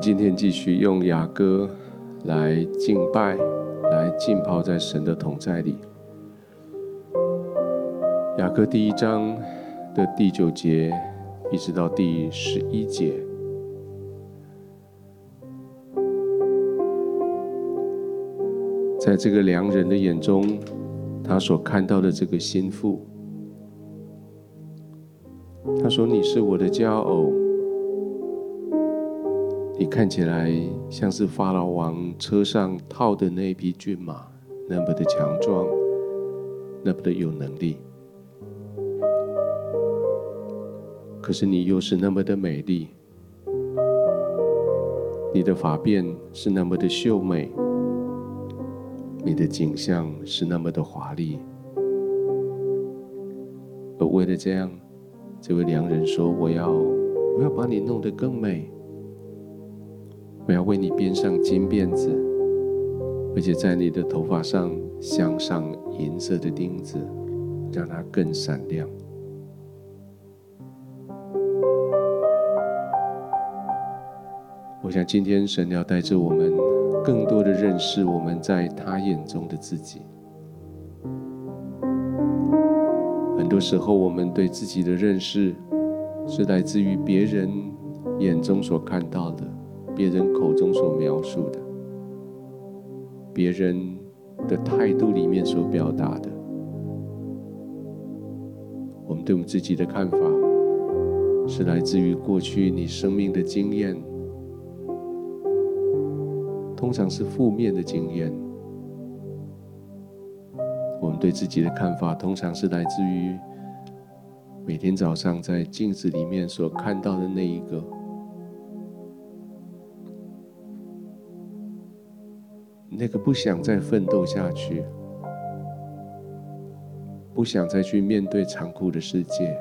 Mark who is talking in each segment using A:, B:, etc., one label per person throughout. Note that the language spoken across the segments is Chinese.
A: 今天继续用雅歌来敬拜，来浸泡在神的同在里。雅歌第一章的第九节一直到第十一节，在这个良人的眼中，他所看到的这个心腹，他说：“你是我的佳偶。”看起来像是法老王车上套的那匹骏马，那么的强壮，那么的有能力。可是你又是那么的美丽，你的发辫是那么的秀美，你的景象是那么的华丽。而为了这样，这位良人说：“我要，我要把你弄得更美。”我要为你编上金辫子，而且在你的头发上镶上银色的钉子，让它更闪亮。我想今天神要带着我们更多的认识我们在他眼中的自己。很多时候，我们对自己的认识是来自于别人眼中所看到的。别人口中所描述的，别人的态度里面所表达的，我们对我们自己的看法，是来自于过去你生命的经验，通常是负面的经验。我们对自己的看法，通常是来自于每天早上在镜子里面所看到的那一个。那个不想再奋斗下去，不想再去面对残酷的世界，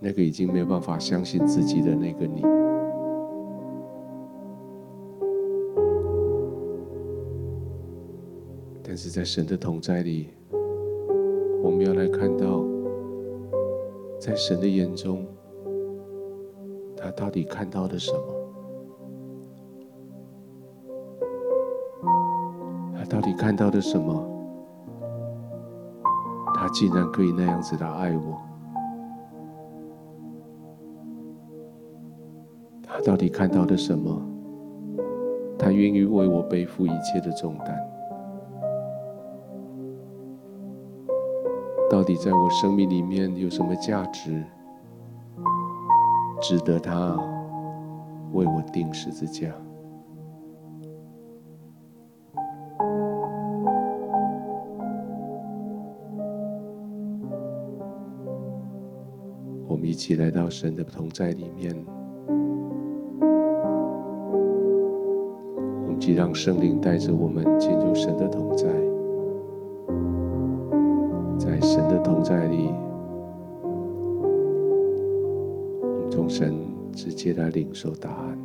A: 那个已经没有办法相信自己的那个你，但是在神的同在里，我们要来看到，在神的眼中，他到底看到了什么？到底看到了什么？他竟然可以那样子的爱我。他到底看到了什么？他愿意为我背负一切的重担。到底在我生命里面有什么价值，值得他为我钉十字架？我们一起来到神的同在里面，我们即让圣灵带着我们进入神的同在，在神的同在里，我们从神直接来领受答案。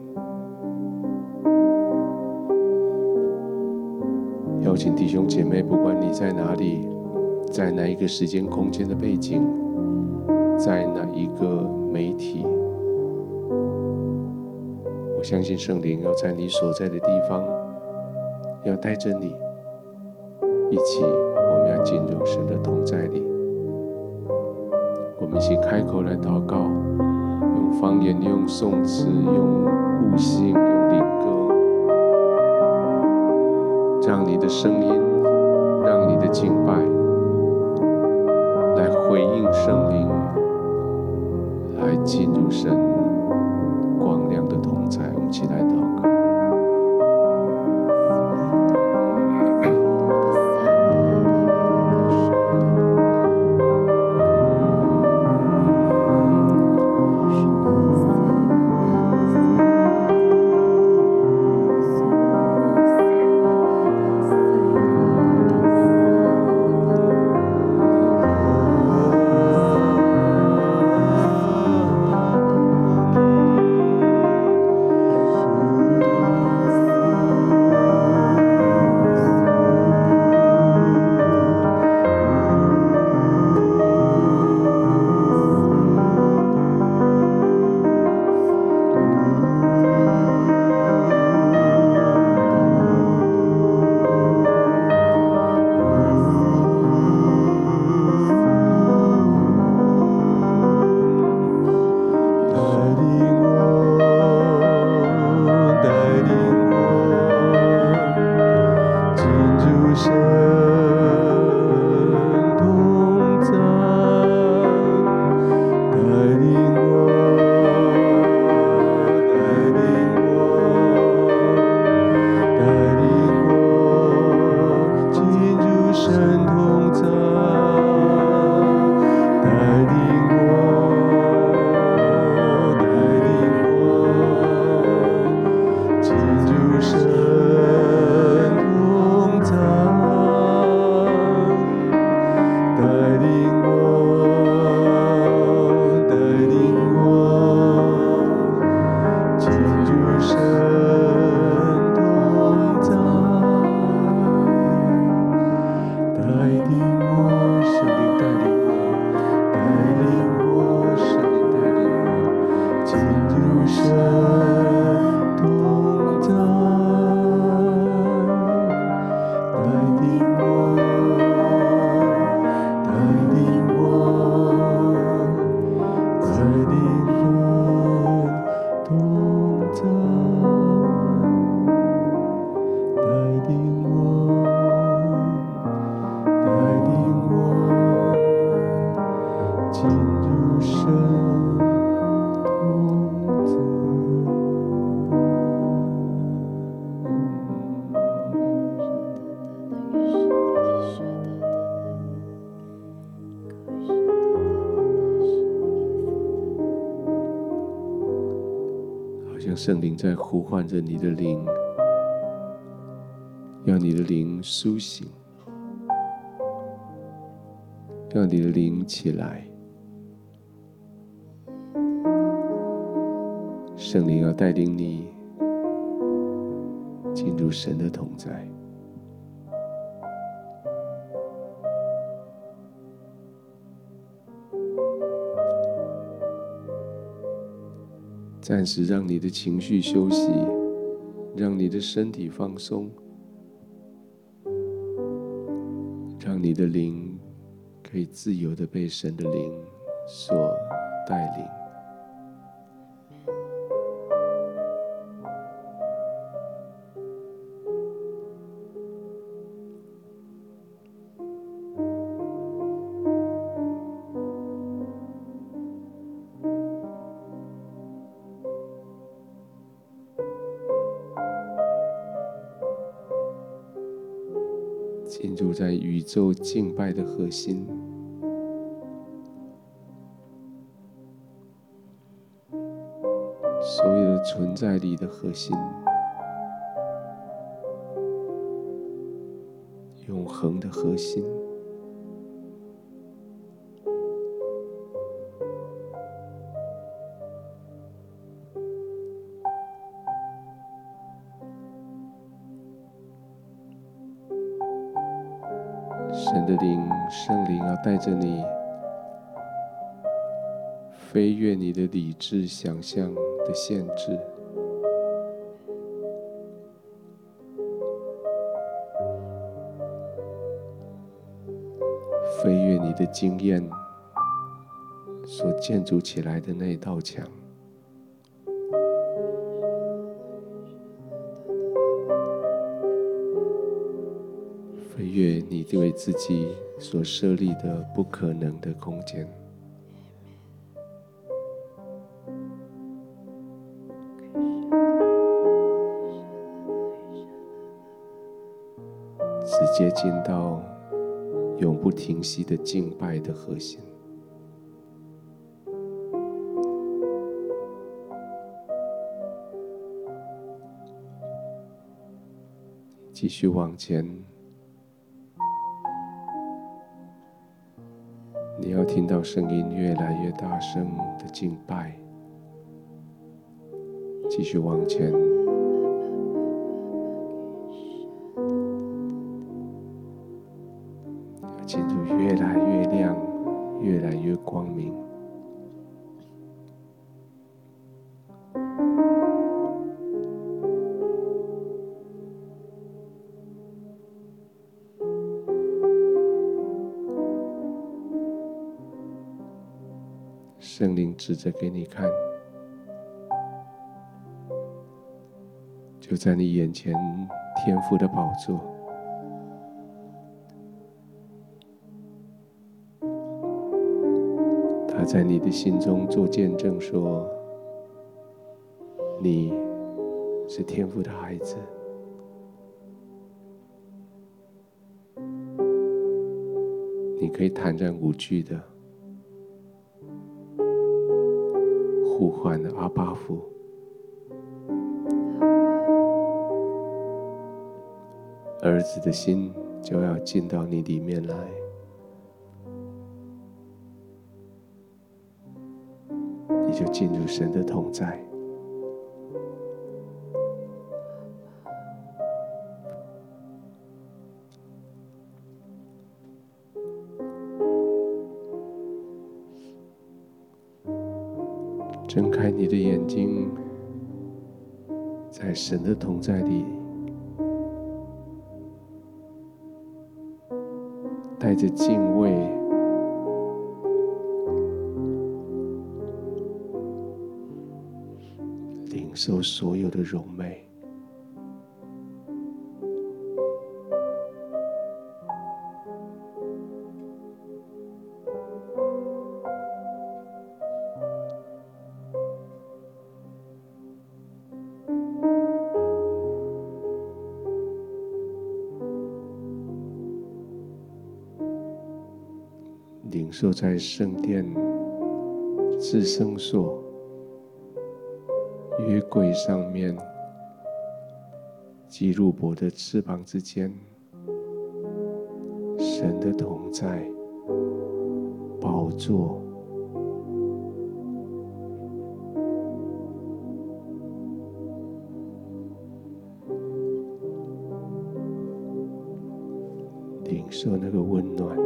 A: 邀请弟兄姐妹，不管你在哪里，在哪一个时间空间的背景。在哪一个媒体？我相信圣灵要在你所在的地方，要带着你一起。我们要进入神的同在里，我们一起开口来祷告，用方言、用颂词、用悟性、用灵歌，让你的声音，让你的敬拜来回应圣灵。进入神圣灵在呼唤着你的灵，让你的灵苏醒，让你的灵起来。圣灵要带领你进入神的同在。暂时让你的情绪休息，让你的身体放松，让你的灵可以自由的被神的灵所带领。受敬拜的核心，所有的存在力的核心，永恒的核心。带着你飞越你的理智想象的限制，飞越你的经验所建筑起来的那道墙。定为自己所设立的不可能的空间，直接进到永不停息的敬拜的核心，继续往前。你要听到声音越来越大声的敬拜，继续往前，着给你看，就在你眼前，天父的宝座。他在你的心中做见证说：“你是天父的孩子，你可以坦然无惧的。”呼唤的阿巴父，儿子的心就要进到你里面来，你就进入神的同在。神的同在里，带着敬畏，领受所有的荣美。坐在圣殿至圣所约柜上面，基路伯的翅膀之间，神的同在，宝座。领受那个温暖，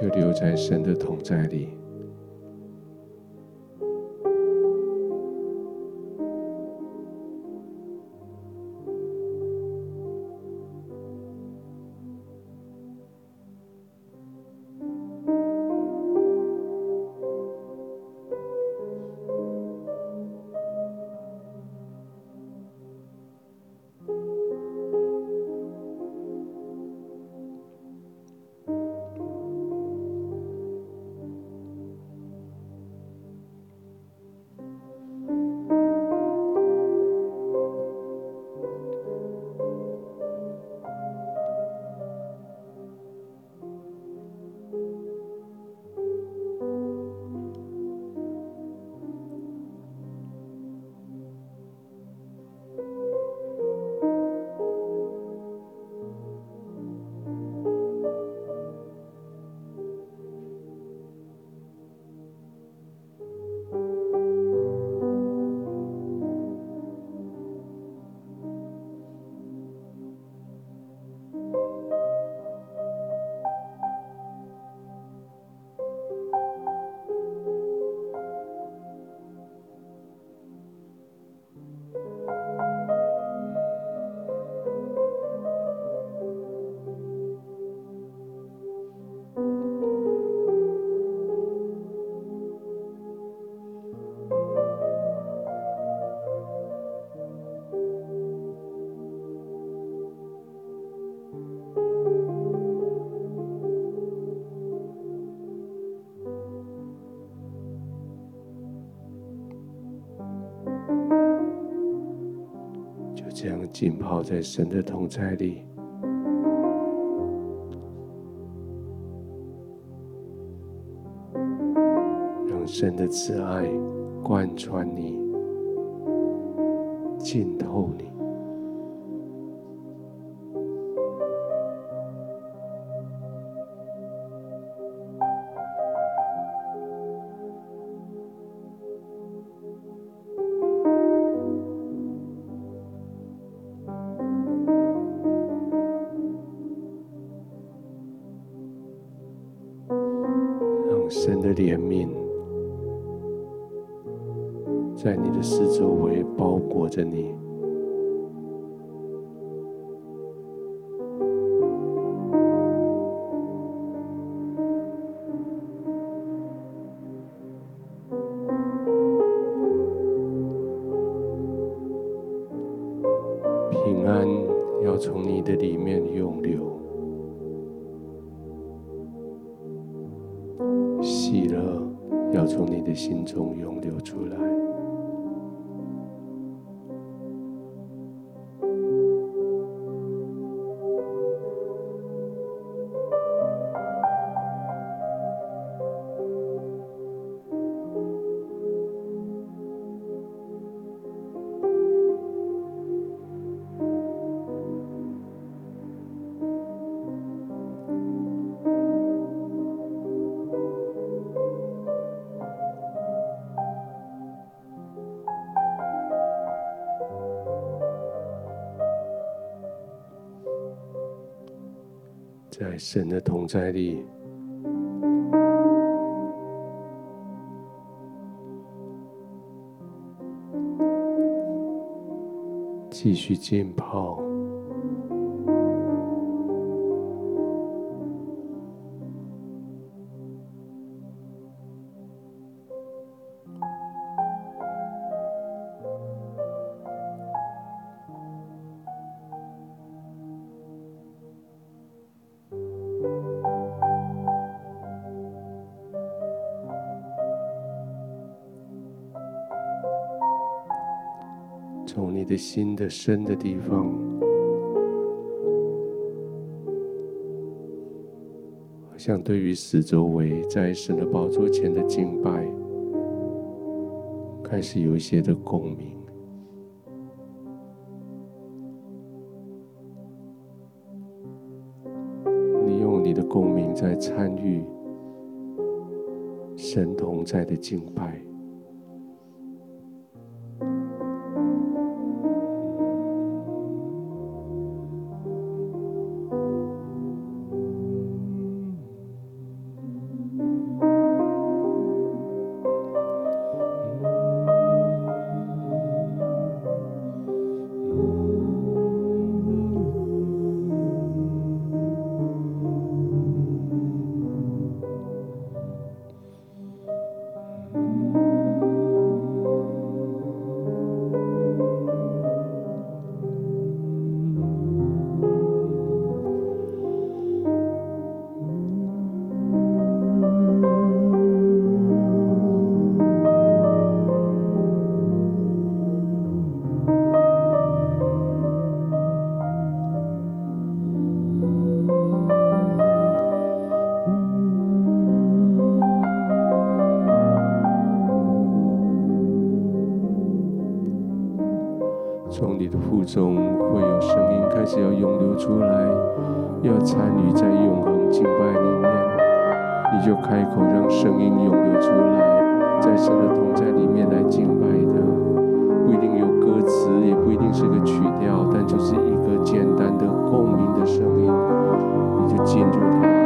A: 就留在神的同在里。浸泡在神的同在里，让神的慈爱贯穿你，浸透你。在神的同在里，继续浸泡。心的深的地方，好像对于四周围在神的宝座前的敬拜，开始有一些的共鸣。你用你的共鸣在参与神同在的敬拜。从你的腹中会有声音开始要涌流出来，要参与在永恒敬拜里面，你就开口让声音涌流出来，在神的同在里面来敬拜的，不一定有歌词，也不一定是个曲调，但就是一个简单的共鸣的声音，你就进入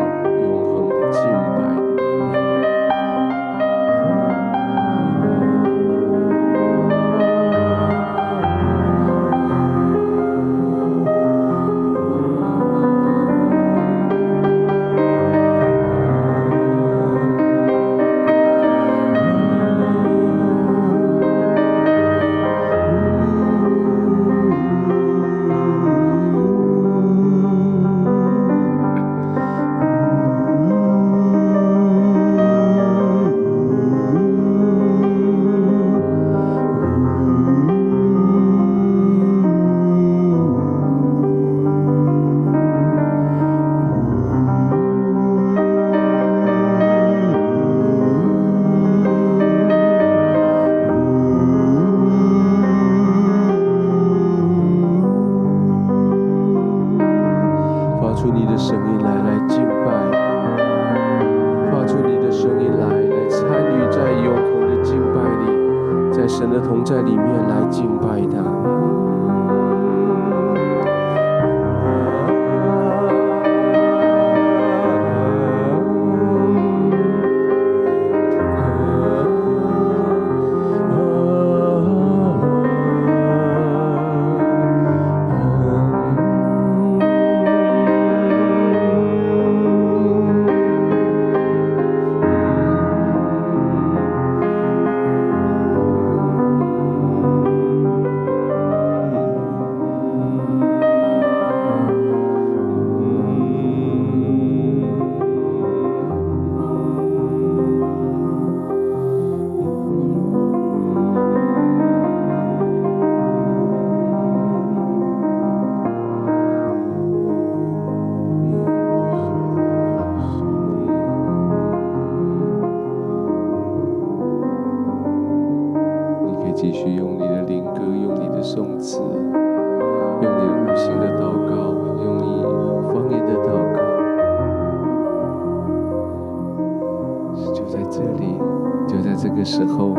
A: 颂词，用你无形的祷告，用你方言的祷告，就在这里，就在这个时候，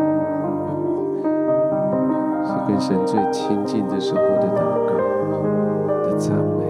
A: 是跟神最亲近的时候的祷告的赞美。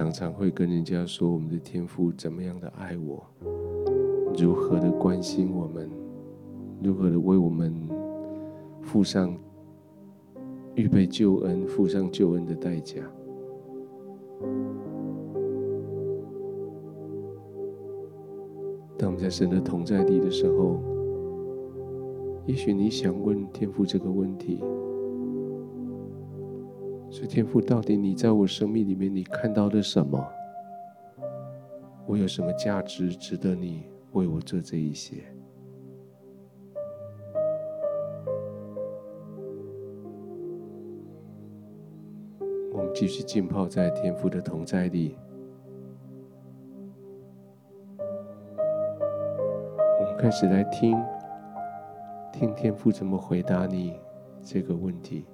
A: 常常会跟人家说，我们的天父怎么样的爱我，如何的关心我们，如何的为我们付上预备救恩、付上救恩的代价。当我们在神的同在地的时候，也许你想问天父这个问题：所以天父，到底你在我生命里面，你看到了什么？我有什么价值值得你为我做这一些？我们继续浸泡在天父的同在里。我们开始来听，听天父怎么回答你这个问题。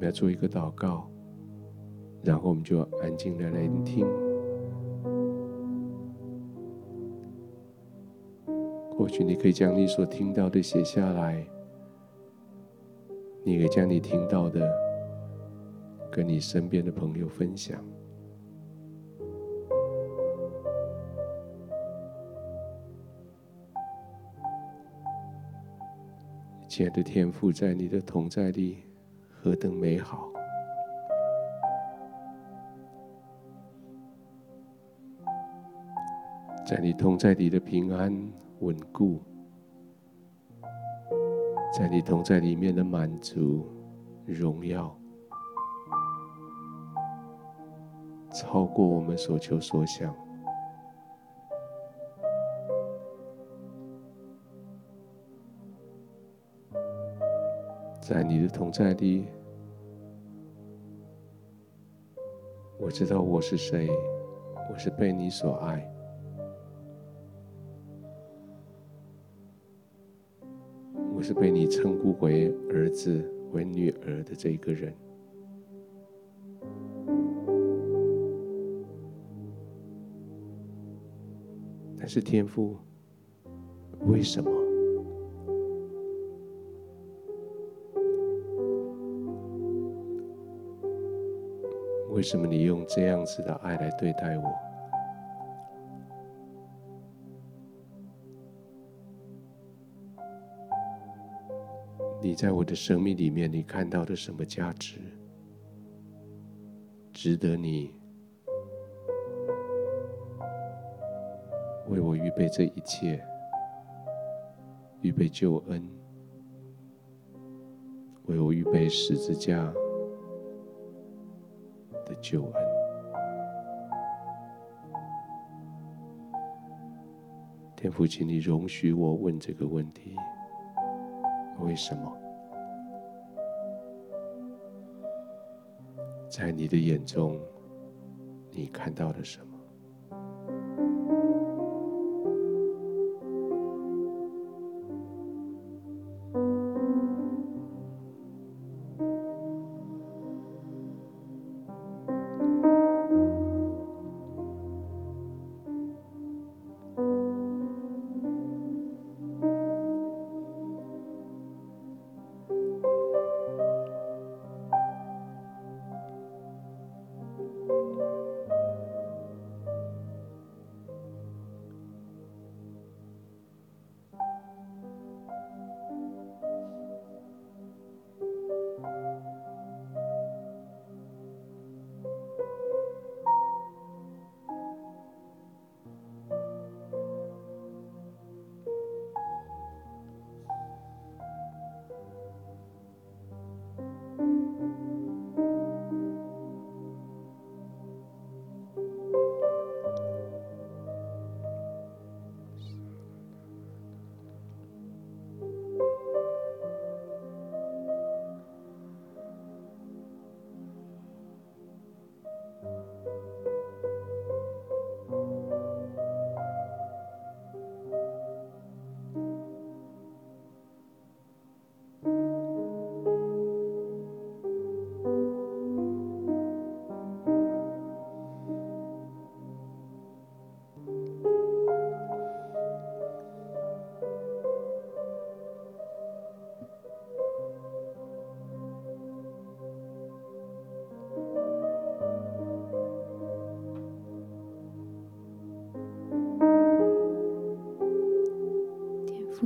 A: 们要做一个祷告，然后我们就安静的聆听。或许你可以将你所听到的写下来，你可以将你听到的跟你身边的朋友分享。亲爱的天父，在你的同在里何等美好！在你同在里的平安稳固，在你同在里面的满足荣耀，超过我们所求所想。在你的同在里，我知道我是谁，我是被你所爱，我是被你称呼为儿子、为女儿的这个人。但是天父，为什么？为什么你用这样子的爱来对待我？你在我的生命里面，你看到的什么价值，值得你为我预备这一切，预备救恩，为我预备十字架？救恩，天父，请你容许我问这个问题：为什么？在你的眼中，你看到了什
B: 么？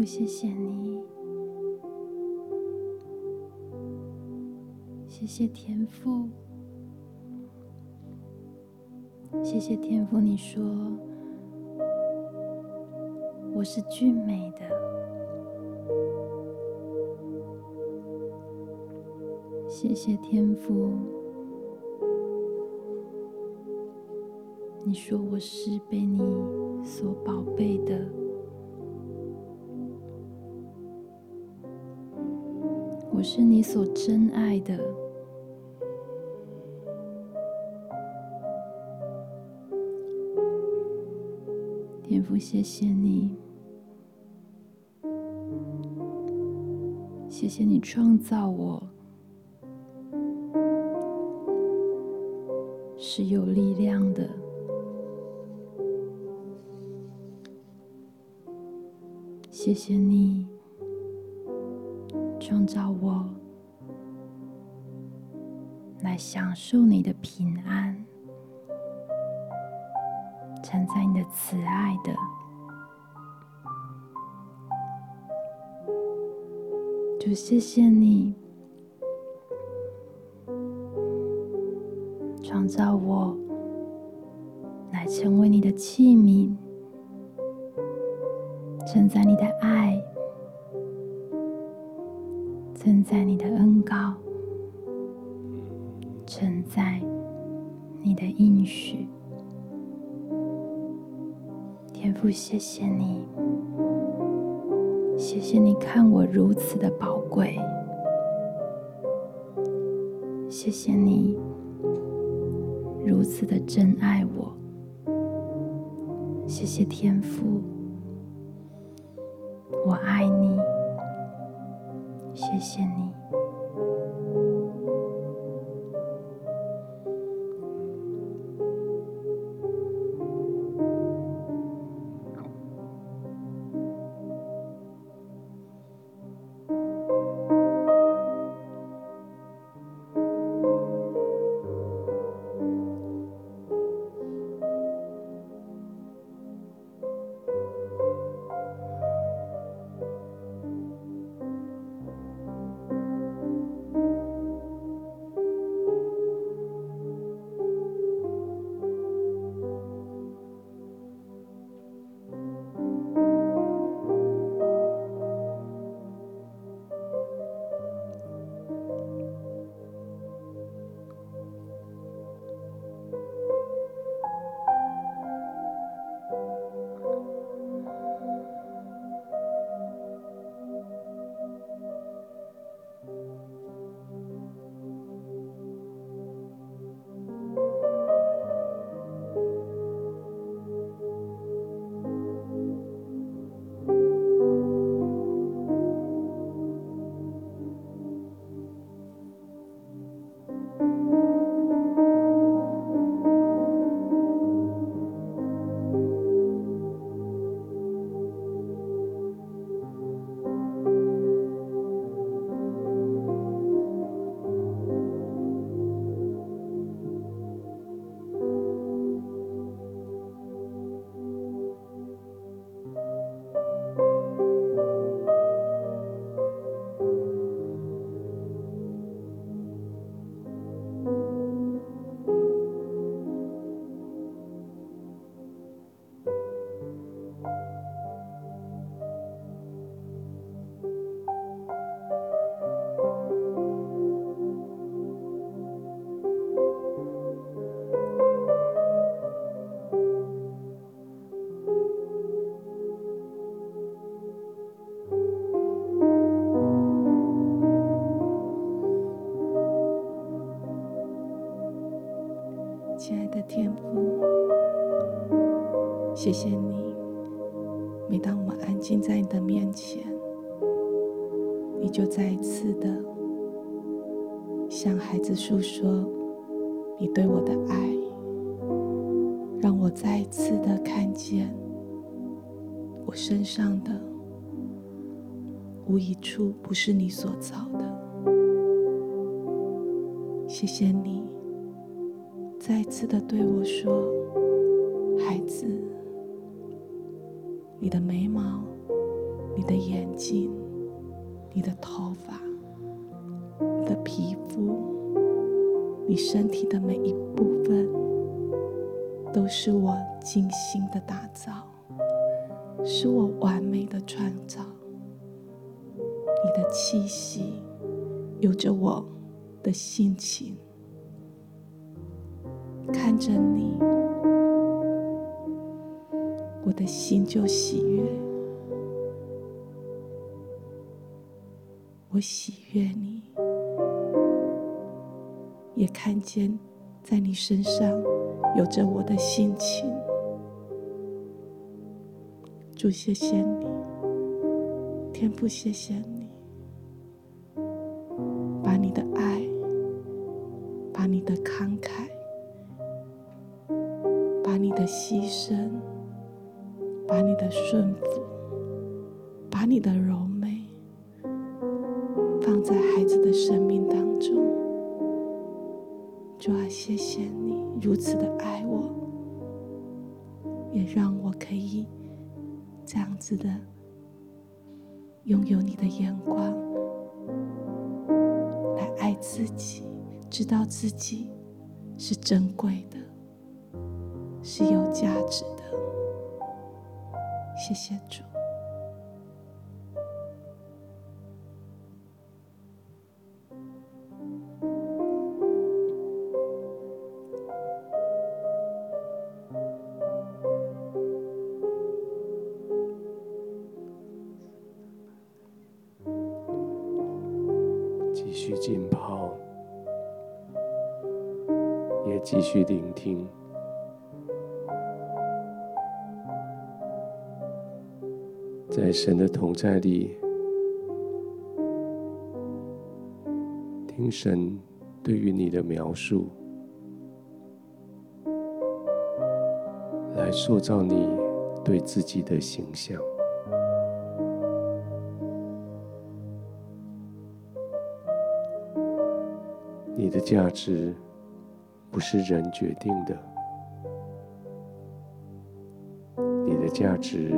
B: 谢谢你，谢谢天父，谢谢天父。你说我是俊美的，谢谢天父。你说我是被你所宝贝的。是你所珍爱的，天父，谢谢你，谢谢你创造我，是有力量的，谢谢你。创造我来享受你的平安，承载你的慈爱的，就谢谢你创造我来成为你的器皿，承载你的爱。谢谢你，谢谢你看我如此的宝贵，谢谢你如此的珍爱我，谢谢天父，我爱你。谢谢你。
C: 亲爱的天父谢谢你，每当我们安静在你的面前，你就再一次的向孩子诉说你对我的爱，让我再一次的看见我身上的无一处不是你所造的。谢谢你，再次的对我说，孩子。你的眉毛你的眼睛、你的头发、你的皮肤、你身体的每一部分，都是我精心的打造，是我完美的创造。你的气息，有着我的心的心就喜悦。我喜悦你，也看见在你身上有着我的心情。主，谢谢你，天父，谢谢你，把你的爱，把你的慷慨，把你的牺牲，把你的顺服，继续浸泡，也继
A: 续聆听，在神的同在里，听神对于你的描述，来塑造你对自己的形象。你的价值。不是人决定的，你的价值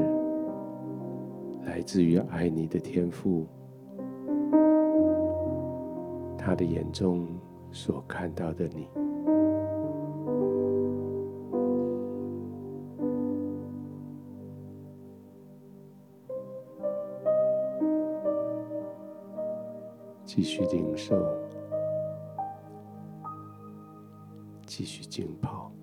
A: 来自于爱你的天父，他的眼中所看到的你。继续领受。继续浸泡。